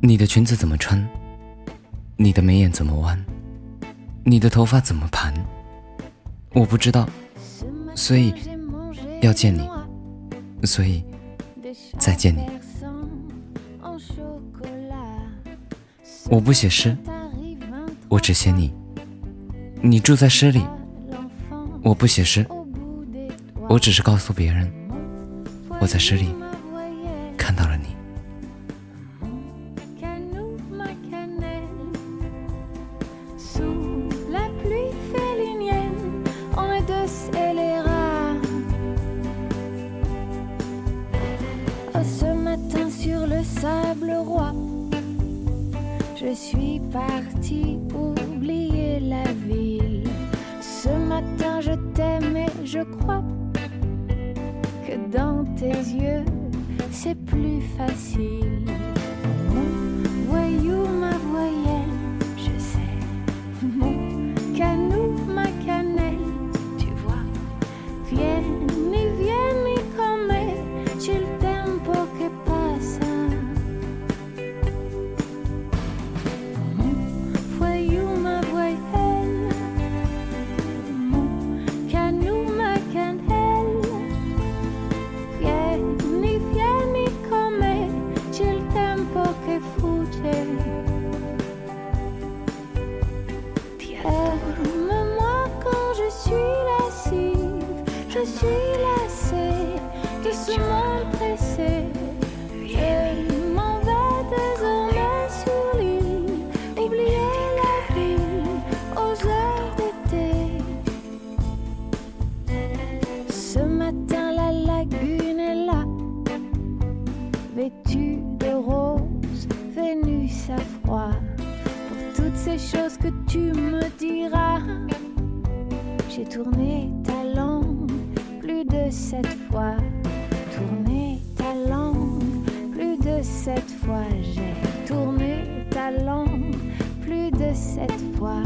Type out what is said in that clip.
你的裙子怎么穿？你的眉眼怎么弯？你的头发怎么盘？我不知道，所以要见你，所以再见你。我不写诗，我只写你。你住在诗里，我不写诗，我只是告诉别人，我在诗里看到了你。Ce matin sur le sable roi, je suis partie oublier la ville. Ce matin je t'aime et je crois que dans tes yeux c'est plus facile. De ce monde pressé. Je m'en vais désormais sur oublier la ville aux heures d'été. Ce matin, la lagune est là, vêtue de rose, Vénus à froid. Pour toutes ces choses que tu me diras, j'ai tourné ta langue plus de sept fois. Tourné ta langue plus de sept fois. J'ai tourné ta langue plus de sept fois.